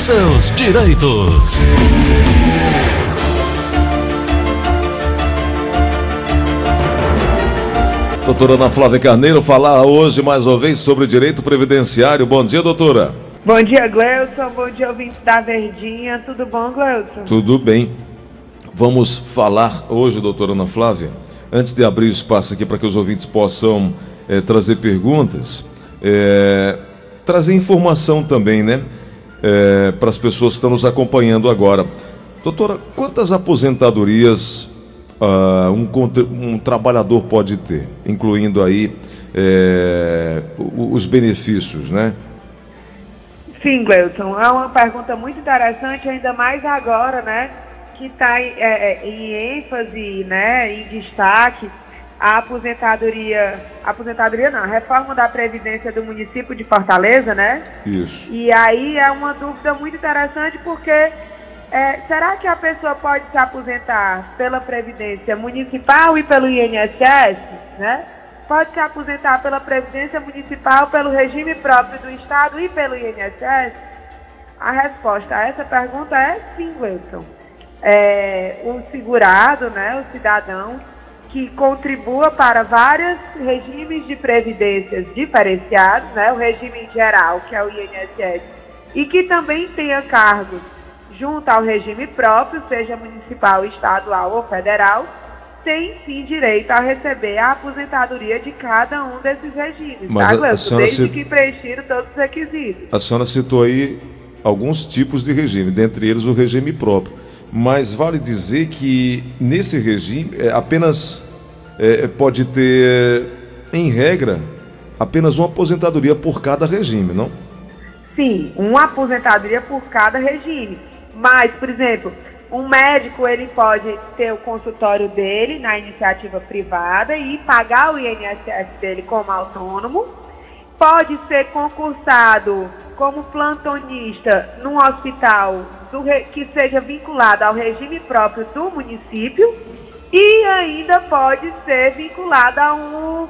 seus direitos. Doutora Ana Flávia Carneiro falar hoje mais uma vez sobre direito previdenciário. Bom dia, doutora. Bom dia, Gleuton. Bom dia, ouvinte da Verdinha. Tudo bom, Gleuton? Tudo bem. Vamos falar hoje, doutora Ana Flávia, antes de abrir o espaço aqui para que os ouvintes possam é, trazer perguntas, é, trazer informação também, né? É, para as pessoas que estão nos acompanhando agora. Doutora, quantas aposentadorias uh, um, um, trabalhador pode ter, incluindo aí é, os benefícios, né? Sim, Gleuton, é uma pergunta muito interessante, ainda mais agora, né, que está é, é, em ênfase, né, em destaque a aposentadoria, aposentadoria não, a reforma da Previdência do município de Fortaleza, né? Isso. E aí é uma dúvida muito interessante porque é, será que a pessoa pode se aposentar pela Previdência Municipal e pelo INSS, né? Pode se aposentar pela Previdência Municipal, pelo regime próprio do Estado e pelo INSS? A resposta a essa pergunta é sim, Wilson. É, o segurado, né, o cidadão, que contribua para vários regimes de previdências diferenciados, né, o regime geral, que é o INSS, e que também tenha cargos junto ao regime próprio, seja municipal, estadual ou federal, tem sim direito a receber a aposentadoria de cada um desses regimes, Mas tá, a, a senhora Desde que preenchiram todos os requisitos. A senhora citou aí alguns tipos de regime, dentre eles o regime próprio. Mas vale dizer que nesse regime é, apenas é, pode ter, em regra, apenas uma aposentadoria por cada regime, não? Sim, uma aposentadoria por cada regime. Mas, por exemplo, um médico ele pode ter o consultório dele na iniciativa privada e pagar o INSS dele como autônomo. Pode ser concursado como plantonista num hospital do, que seja vinculado ao regime próprio do município e ainda pode ser vinculado a um,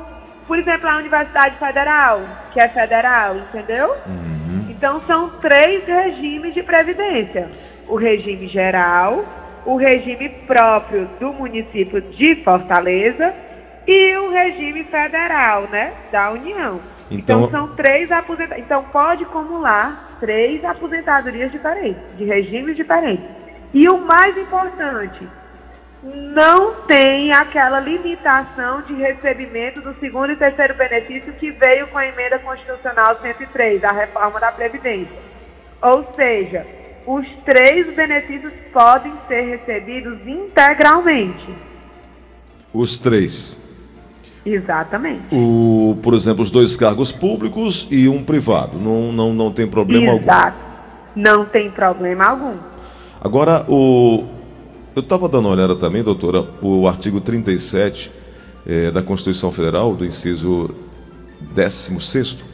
por exemplo, a Universidade Federal, que é federal, entendeu? Uhum. Então são três regimes de previdência o regime geral, o regime próprio do município de Fortaleza e o regime federal, né, da União. Então, então são três aposentadorias. Então pode acumular três aposentadorias diferentes, de regimes diferentes. E o mais importante, não tem aquela limitação de recebimento do segundo e terceiro benefício que veio com a emenda constitucional 103, a reforma da Previdência. Ou seja, os três benefícios podem ser recebidos integralmente. Os três. Exatamente. O, por exemplo, os dois cargos públicos e um privado. Não, não, não tem problema Exato. algum. Não tem problema algum. Agora, o, eu estava dando uma olhada também, doutora, o artigo 37 é, da Constituição Federal, do inciso 16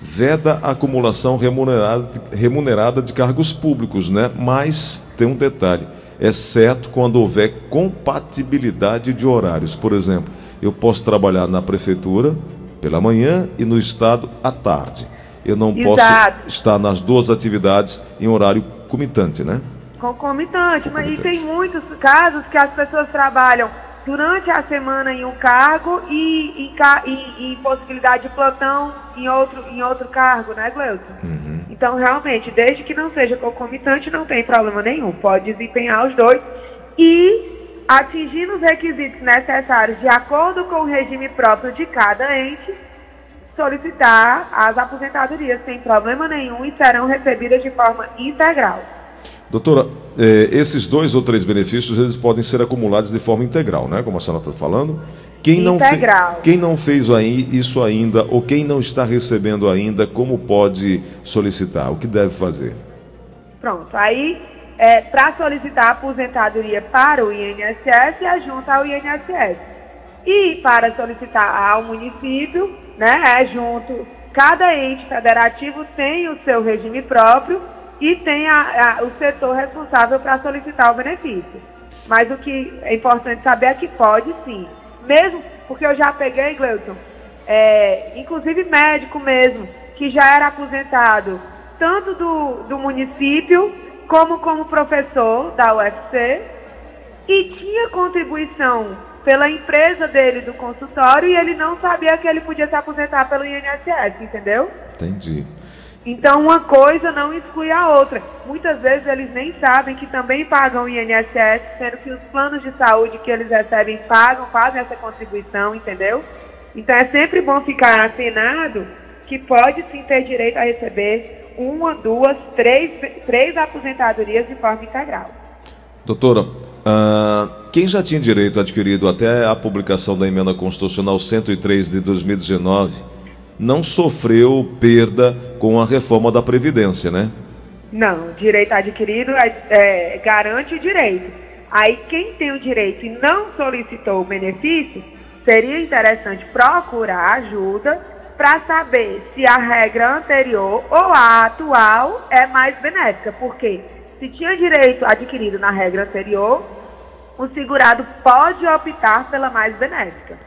veda a acumulação remunerada, remunerada de cargos públicos, né? Mas tem um detalhe, exceto quando houver compatibilidade de horários. Por exemplo, eu posso trabalhar na prefeitura pela manhã e no estado à tarde. Eu não Exato. posso estar nas duas atividades em horário comitante, né? Concomitante, mas e tem muitos casos que as pessoas trabalham durante a semana em um cargo e, e, e, possibilidade de plantão em outro, em outro cargo, né, Gleuton? Uhum. Então, realmente, desde que não seja concomitante, não tem problema nenhum. Pode desempenhar os dois e, atingindo os requisitos necessários de acordo com o regime próprio de cada ente, solicitar as aposentadorias sem problema nenhum e serão recebidas de forma integral. Doutora, eh, esses dois ou três benefícios eles podem ser acumulados de forma integral, né? Como a senhora está falando. Quem não, quem não fez aí, isso ainda, ou quem não está recebendo ainda, como pode solicitar? O que deve fazer? Pronto, aí é, para solicitar a aposentadoria para o INSS, é junto ao INSS. E para solicitar ao município, né, é junto. Cada ente federativo tem o seu regime próprio e tem a, a, o setor responsável para solicitar o benefício. Mas o que é importante saber é que pode sim. Mesmo, porque eu já peguei, Gleuton, é, inclusive médico mesmo, que já era aposentado tanto do, do município como como professor da UFC, e tinha contribuição pela empresa dele do consultório e ele não sabia que ele podia se aposentar pelo INSS, entendeu? Entendi. Então uma coisa não exclui a outra. Muitas vezes eles nem sabem que também pagam o INSS, sendo que os planos de saúde que eles recebem pagam, fazem essa contribuição, entendeu? Então é sempre bom ficar atenado que pode sim ter direito a receber uma, duas, três, três aposentadorias de forma integral. Doutora, uh, quem já tinha direito adquirido até a publicação da emenda constitucional 103 de 2019 não sofreu perda com a reforma da Previdência, né? Não, direito adquirido é, é, garante o direito. Aí quem tem o direito e não solicitou o benefício, seria interessante procurar ajuda para saber se a regra anterior ou a atual é mais benéfica. Porque se tinha direito adquirido na regra anterior, o segurado pode optar pela mais benéfica.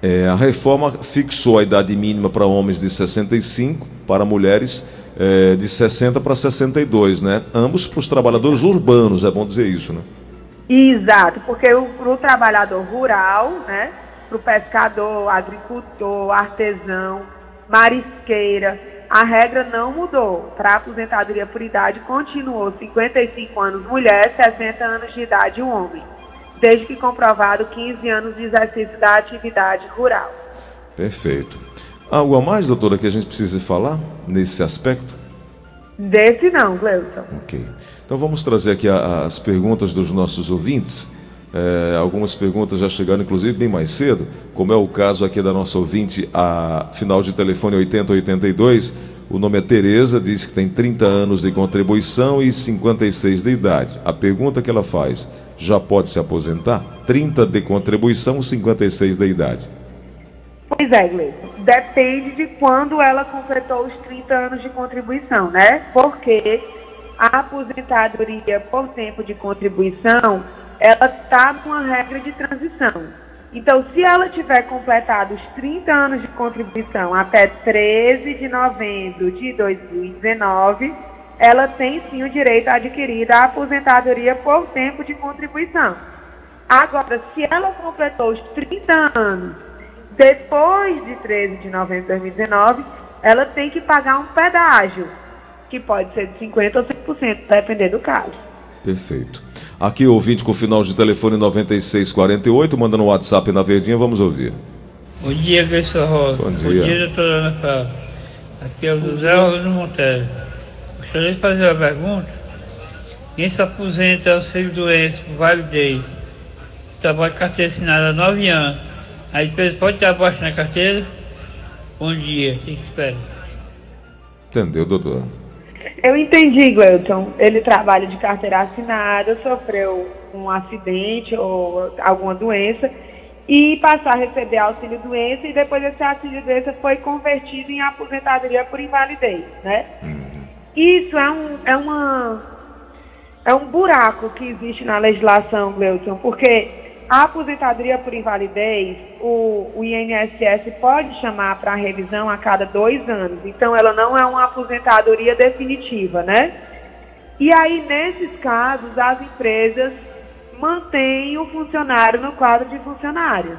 É, a reforma fixou a idade mínima para homens de 65, para mulheres é, de 60 para 62, né? Ambos para os trabalhadores urbanos, é bom dizer isso, né? Exato, porque para o trabalhador rural, né? Para o pescador, agricultor, artesão, marisqueira, a regra não mudou. Para a aposentadoria por idade, continuou 55 anos mulher, 60 anos de idade homem desde que comprovado 15 anos de exercício da atividade rural. Perfeito. Algo a mais, doutora, que a gente precisa falar nesse aspecto? Desse não, Gleuton. Ok. Então vamos trazer aqui as perguntas dos nossos ouvintes. É, algumas perguntas já chegaram, inclusive, bem mais cedo, como é o caso aqui da nossa ouvinte, a final de telefone 8082. O nome é Tereza, diz que tem 30 anos de contribuição e 56 de idade. A pergunta que ela faz: já pode se aposentar? 30 de contribuição, 56 da idade. Pois é, Gleison. Depende de quando ela completou os 30 anos de contribuição, né? Porque a aposentadoria por tempo de contribuição, ela está numa regra de transição. Então, se ela tiver completado os 30 anos de contribuição até 13 de novembro de 2019, ela tem sim o direito adquirido à aposentadoria por tempo de contribuição. Agora, se ela completou os 30 anos depois de 13 de novembro de 2019, ela tem que pagar um pedágio, que pode ser de 50% ou 100%, dependendo do caso. Perfeito. Aqui o ouvinte com o final de telefone 9648, mandando um WhatsApp na verdinha, vamos ouvir. Bom dia, Gleison Rosa. Bom dia. Bom dia, doutora Ana Paula. Aqui é o José Rodrigo Monteiro. Gostaria de fazer uma pergunta. Quem se aposenta auxílio doença por validez, trabalha carteira assinada há nove anos, aí depois pode estar abaixo na carteira? Bom dia, o que espera? Entendeu, doutor? Eu entendi, Gleuton. Ele trabalha de carteira assinada, sofreu um acidente ou alguma doença e passar a receber auxílio doença e depois esse auxílio doença foi convertido em aposentadoria por invalidez, né? Hum. Isso é um, é uma, é um buraco que existe na legislação, Gleuton, porque a aposentadoria por invalidez, o, o INSS pode chamar para revisão a cada dois anos. Então, ela não é uma aposentadoria definitiva, né? E aí, nesses casos, as empresas mantêm o funcionário no quadro de funcionários.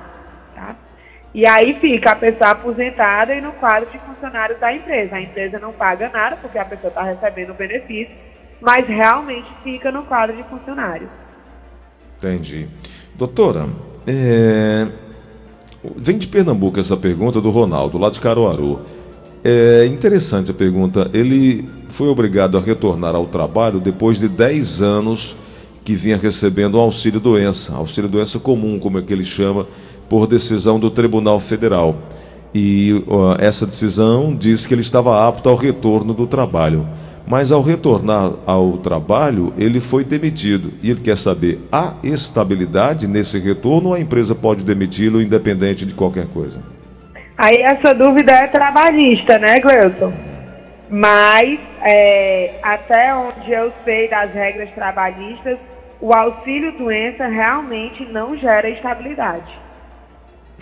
Tá? E aí fica a pessoa aposentada e no quadro de funcionários da empresa. A empresa não paga nada porque a pessoa está recebendo o benefício, mas realmente fica no quadro de funcionário. Entendi. Doutora, é... vem de Pernambuco essa pergunta do Ronaldo, lá de Caruaru. É interessante a pergunta. Ele foi obrigado a retornar ao trabalho depois de 10 anos que vinha recebendo um auxílio doença, auxílio doença comum, como é que ele chama, por decisão do Tribunal Federal. E uh, essa decisão diz que ele estava apto ao retorno do trabalho. Mas ao retornar ao trabalho, ele foi demitido. E ele quer saber: há estabilidade nesse retorno ou a empresa pode demiti-lo independente de qualquer coisa? Aí essa dúvida é trabalhista, né, Gleuton? Mas, é, até onde eu sei das regras trabalhistas, o auxílio doença realmente não gera estabilidade.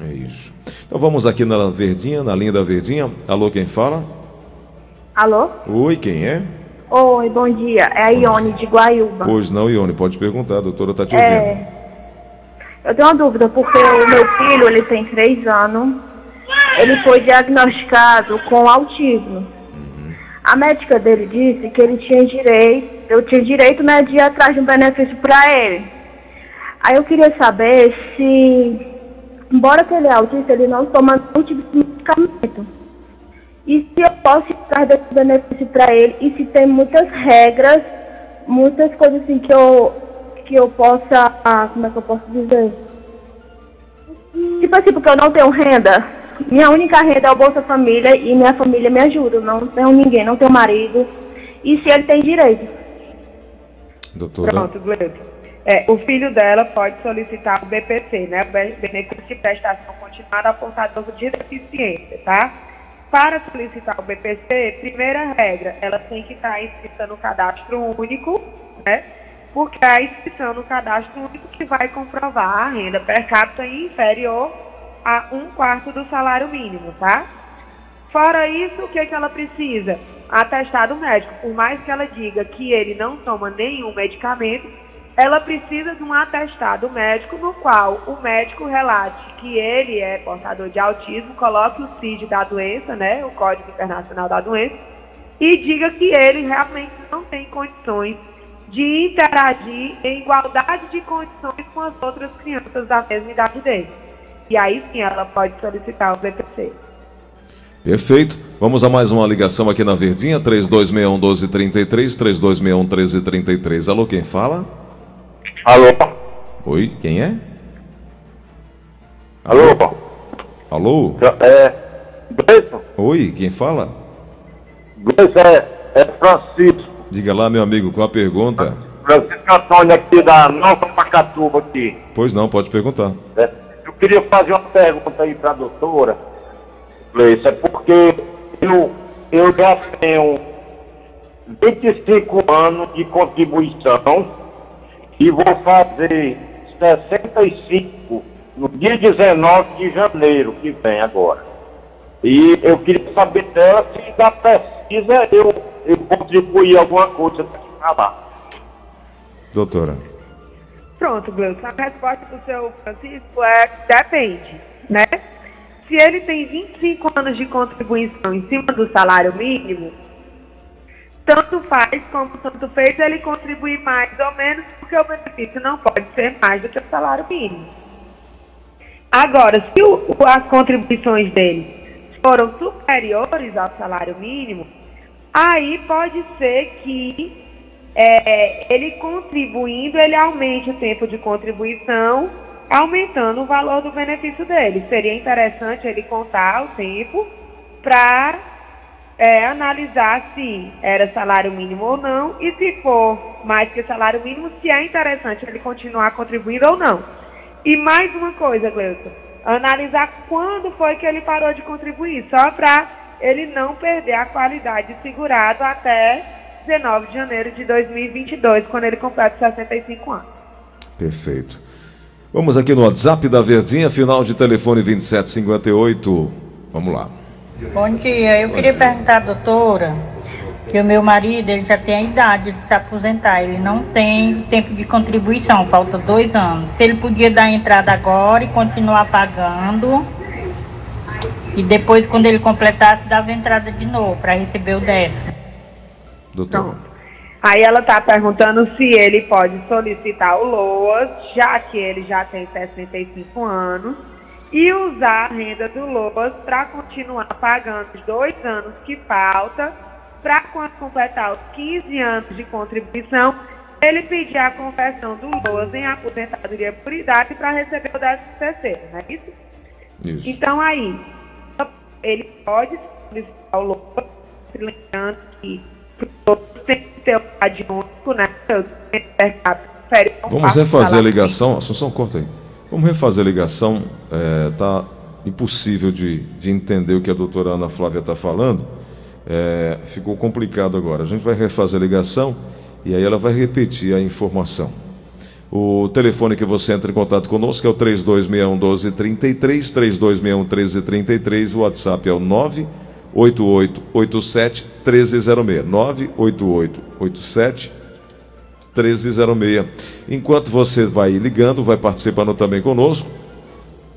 É isso. Então vamos aqui na Verdinha, na linha da Verdinha. Alô, quem fala? Alô? Oi, quem é? Oi, bom dia. É a Ione de Guaiúba. Pois não, Ione, pode perguntar, a doutora está te ouvindo. É, eu tenho uma dúvida, porque o meu filho, ele tem três anos, ele foi diagnosticado com autismo. A médica dele disse que ele tinha direito, eu tinha direito né, de ir atrás de um benefício para ele. Aí eu queria saber se, embora que ele é autista, ele não toma nenhum tipo de medicamento. E se eu posso atrás desse benefício para ele, e se tem muitas regras, muitas coisas assim que eu, que eu possa, ah, como é que eu posso dizer? Tipo assim, porque eu não tenho renda, minha única renda é o Bolsa Família e minha família me ajuda. Não tenho ninguém, não tenho marido. E se ele tem direito? Doutora. Pronto, Gleito. É, o filho dela pode solicitar o BPC, né? Benefício de Prestação Continuada ao Portador de Deficiência, tá? Para solicitar o BPC, primeira regra, ela tem que estar inscrita no cadastro único, né? Porque é a inscrição no cadastro único que vai comprovar a renda per capita inferior a um quarto do salário mínimo, tá? Fora isso, o que, que ela precisa? Atestado médico. Por mais que ela diga que ele não toma nenhum medicamento, ela precisa de um atestado médico no qual o médico relate que ele é portador de autismo, coloque o CID da doença, né, o Código Internacional da Doença, e diga que ele realmente não tem condições de interagir em igualdade de condições com as outras crianças da mesma idade dele. E aí sim ela pode solicitar o BPC. Perfeito. Vamos a mais uma ligação aqui na Verdinha, 3261 1233, 3261 1333. Alô, quem fala? Alô? Oi, quem é? Alô? Alô? É. Gleison? Oi, quem fala? Gleison é, é Francisco. Diga lá, meu amigo, qual a pergunta? Francisco Antônio aqui da Nova Pacatuba aqui. Pois não, pode perguntar. né? Eu queria fazer uma pergunta aí para a doutora. Gleison, é porque eu, eu já tenho 25 anos de contribuição e vou fazer 65 no dia 19 de janeiro que vem agora. E eu queria saber dela se da pesquisa eu, eu contribuir alguma coisa para lá. Doutora. Pronto, Gleuson. A resposta do seu Francisco é depende, né? Se ele tem 25 anos de contribuição em cima do salário mínimo, tanto faz como tanto fez ele contribuir mais ou menos, porque o benefício não pode ser mais do que o salário mínimo. Agora, se o- as contribuições dele foram superiores ao salário mínimo, aí pode ser que é, ele contribuindo, ele aumente o tempo de contribuição, aumentando o valor do benefício dele. Seria interessante ele contar o tempo para analisar se era salário mínimo ou não, e se for mais que salário mínimo, se é interessante ele continuar contribuindo ou não. E mais uma coisa, Gleuton, analisar quando foi que ele parou de contribuir, só para ele não perder a qualidade de segurado até 19 de janeiro de 2022, quando ele completa 65 anos. Perfeito. Vamos aqui no WhatsApp da Verdinha, final de telefone 2758. Vamos lá. Bom dia, eu queria perguntar à doutora que o meu marido ele já tem a idade de se aposentar, ele não tem tempo de contribuição, falta dois anos. Se ele podia dar entrada agora e continuar pagando, e depois quando ele completasse dava entrada de novo para receber o décimo. Doutora. Aí ela está perguntando se ele pode solicitar o LOAS, já que ele já tem 65 anos, e usar a renda do LOAS para continuar pagando os dois anos que falta, para quando completar os 15 anos de contribuição, ele pedir a conversão do LOAS em aposentadoria por idade para receber o 13 terceiro, não é isso? Isso. Então aí, ele pode solicitar o LOAS, se lembrando que têm que ter o único, né? Vamos refazer a ligação. Assunção, corta aí. Vamos refazer a ligação. É, tá impossível de, de entender o que a doutora Ana Flávia está falando. É, ficou complicado agora. A gente vai refazer a ligação e aí ela vai repetir a informação. O telefone que você entra em contato conosco é o 3261 1233, 3261 1333, o WhatsApp é o 8887 1306. 98887 1306. Enquanto você vai ligando, vai participando também conosco.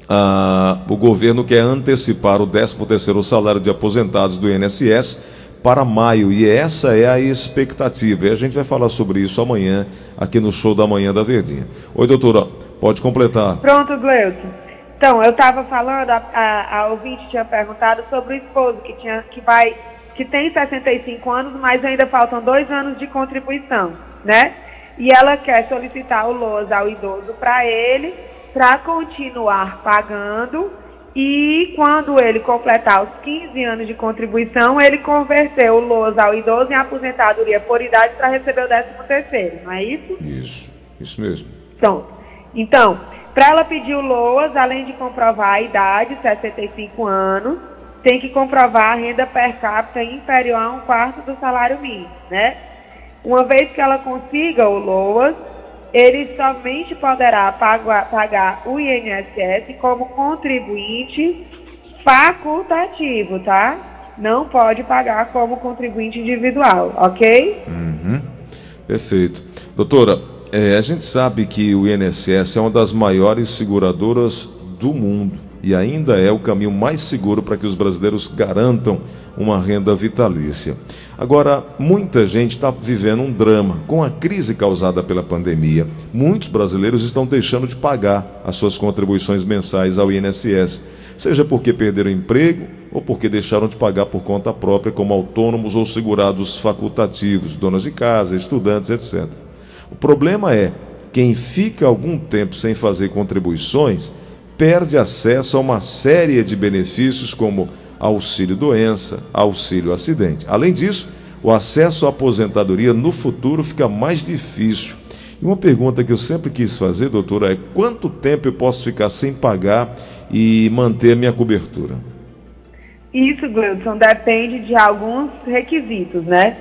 Ah, o governo quer antecipar o 13º salário de aposentados do INSS para maio e essa é a expectativa. E a gente vai falar sobre isso amanhã aqui no show da manhã da Verdinha. Oi, doutora, pode completar. Pronto, Gleuton. Então, eu estava falando, a, a, a, ouvinte tinha perguntado sobre o esposo que, tinha, que, vai, que tem 65 anos, mas ainda faltam dois anos de contribuição, né? E ela quer solicitar o LOAS ao idoso para ele, para continuar pagando e quando ele completar os 15 anos de contribuição, ele converteu o LOAS ao idoso em aposentadoria por idade para receber o 13 terceiro, não é isso? Isso, isso mesmo. Então, então para ela pedir o LOAS, além de comprovar a idade, 65 anos, tem que comprovar a renda per capita inferior a um quarto do salário mínimo, né? Uma vez que ela consiga o LOAS, ele somente poderá pagar, o INSS como contribuinte facultativo, tá? Não pode pagar como contribuinte individual, ok? Uhum. Perfeito. Doutora, é, a gente sabe que o INSS é uma das maiores seguradoras do mundo e ainda é o caminho mais seguro para que os brasileiros garantam uma renda vitalícia. Agora, muita gente está vivendo um drama. Com a crise causada pela pandemia, muitos brasileiros estão deixando de pagar as suas contribuições mensais ao INSS, seja porque perderam emprego ou porque deixaram de pagar por conta própria, como autônomos ou segurados facultativos, donas de casa, estudantes, etc. O problema é quem fica algum tempo sem fazer contribuições perde acesso a uma série de benefícios como auxílio doença, auxílio acidente. Além disso, o acesso à aposentadoria no futuro fica mais difícil. E uma pergunta que eu sempre quis fazer, doutora, é quanto tempo eu posso ficar sem pagar e manter a minha cobertura? Isso, Gleudson, depende de alguns requisitos, né?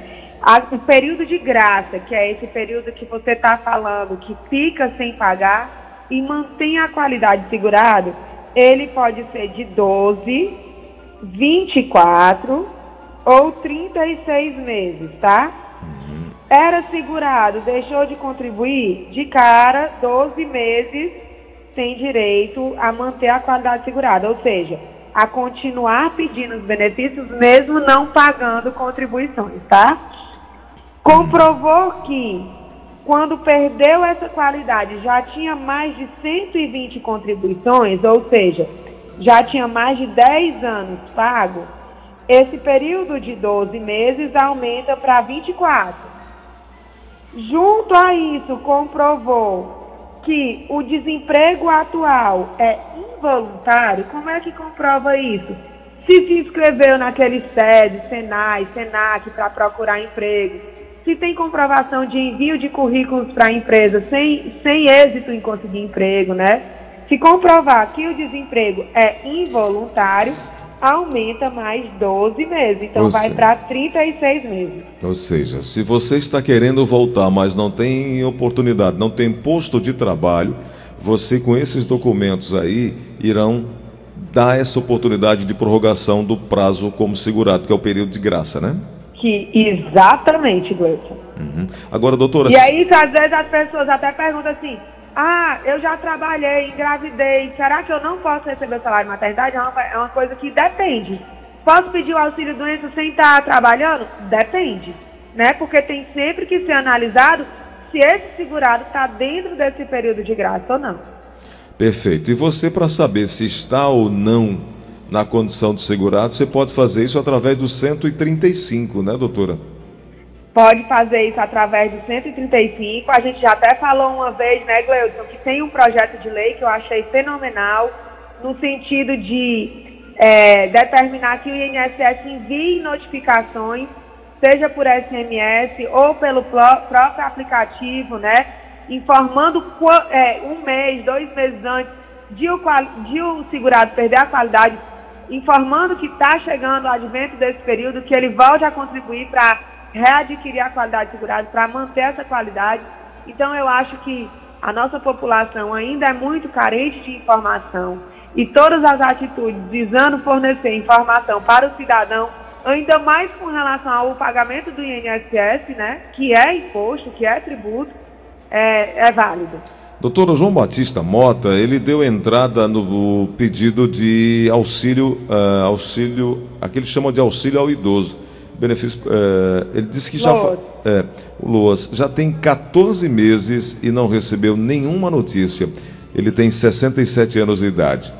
O período de graça, que é esse período que você está falando, que fica sem pagar e mantém a qualidade segurada, ele pode ser de 12, 24 ou 36 meses, tá? Uhum. Era segurado, deixou de contribuir, de cara, 12 meses tem direito a manter a qualidade segurada, ou seja, a continuar pedindo os benefícios mesmo não pagando contribuições, tá? Comprovou que quando perdeu essa qualidade já tinha mais de 120 contribuições, ou seja, já tinha mais de 10 anos pago, esse período de 12 meses aumenta para 24. Junto a isso, comprovou que o desemprego atual é involuntário. Como é que comprova isso? Se se inscreveu naquele SED, SENAI, SENAC para procurar emprego, se tem comprovação de envio de currículos para a empresa sem, sem êxito em conseguir emprego, né? Se comprovar que o desemprego é involuntário, aumenta mais 12 meses. Então Ou vai para 36 meses. Ou seja, se você está querendo voltar, mas não tem oportunidade, não tem posto de trabalho, você com esses documentos aí irão dar essa oportunidade de prorrogação do prazo como segurado, que é o período de graça, né? Que exatamente, Gleison. Uhum. Agora, doutora. E aí, às vezes as pessoas até perguntam assim: ah, eu já trabalhei, engravidei, será que eu não posso receber o salário de maternidade? É uma, é uma coisa que depende. Posso pedir o auxílio doença sem estar trabalhando? Depende, né? Porque tem sempre que ser analisado se esse segurado está dentro desse período de graça ou não. Perfeito. E você, para saber se está ou não na condição de segurado, você pode fazer isso através do 135, né, doutora? Pode fazer isso através do 135. A gente já até falou uma vez, né, Gleudson, que tem um projeto de lei que eu achei fenomenal, no sentido de é, determinar que o INSS envie notificações, seja por SMS ou pelo próprio aplicativo, né, informando é, um mês, dois meses antes de o, de o segurado perder a qualidade, informando que está chegando o advento desse período, que ele volte a contribuir para readquirir a qualidade segurada, para manter essa qualidade. Então, eu acho que a nossa população ainda é muito carente de informação e todas as atitudes visando fornecer informação para o cidadão ainda mais com relação ao pagamento do INSS, né, que é imposto, que é tributo, é, é válido. Doutor João Batista Mota, ele deu entrada no pedido de auxílio, uh, auxílio, aquele chama de auxílio ao idoso. Benefício, uh, ele disse que já, é, o Loas já tem 14 meses e não recebeu nenhuma notícia. Ele tem 67 anos de idade.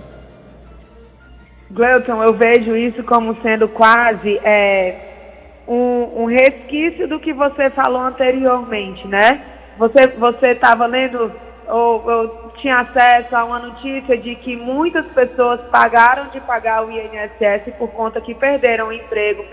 Gleuton, eu vejo isso como sendo quase é, um, um resquício do que você falou anteriormente, né? Você você estava lendo ou, ou tinha acesso a uma notícia de que muitas pessoas pagaram de pagar o INSS por conta que perderam o emprego,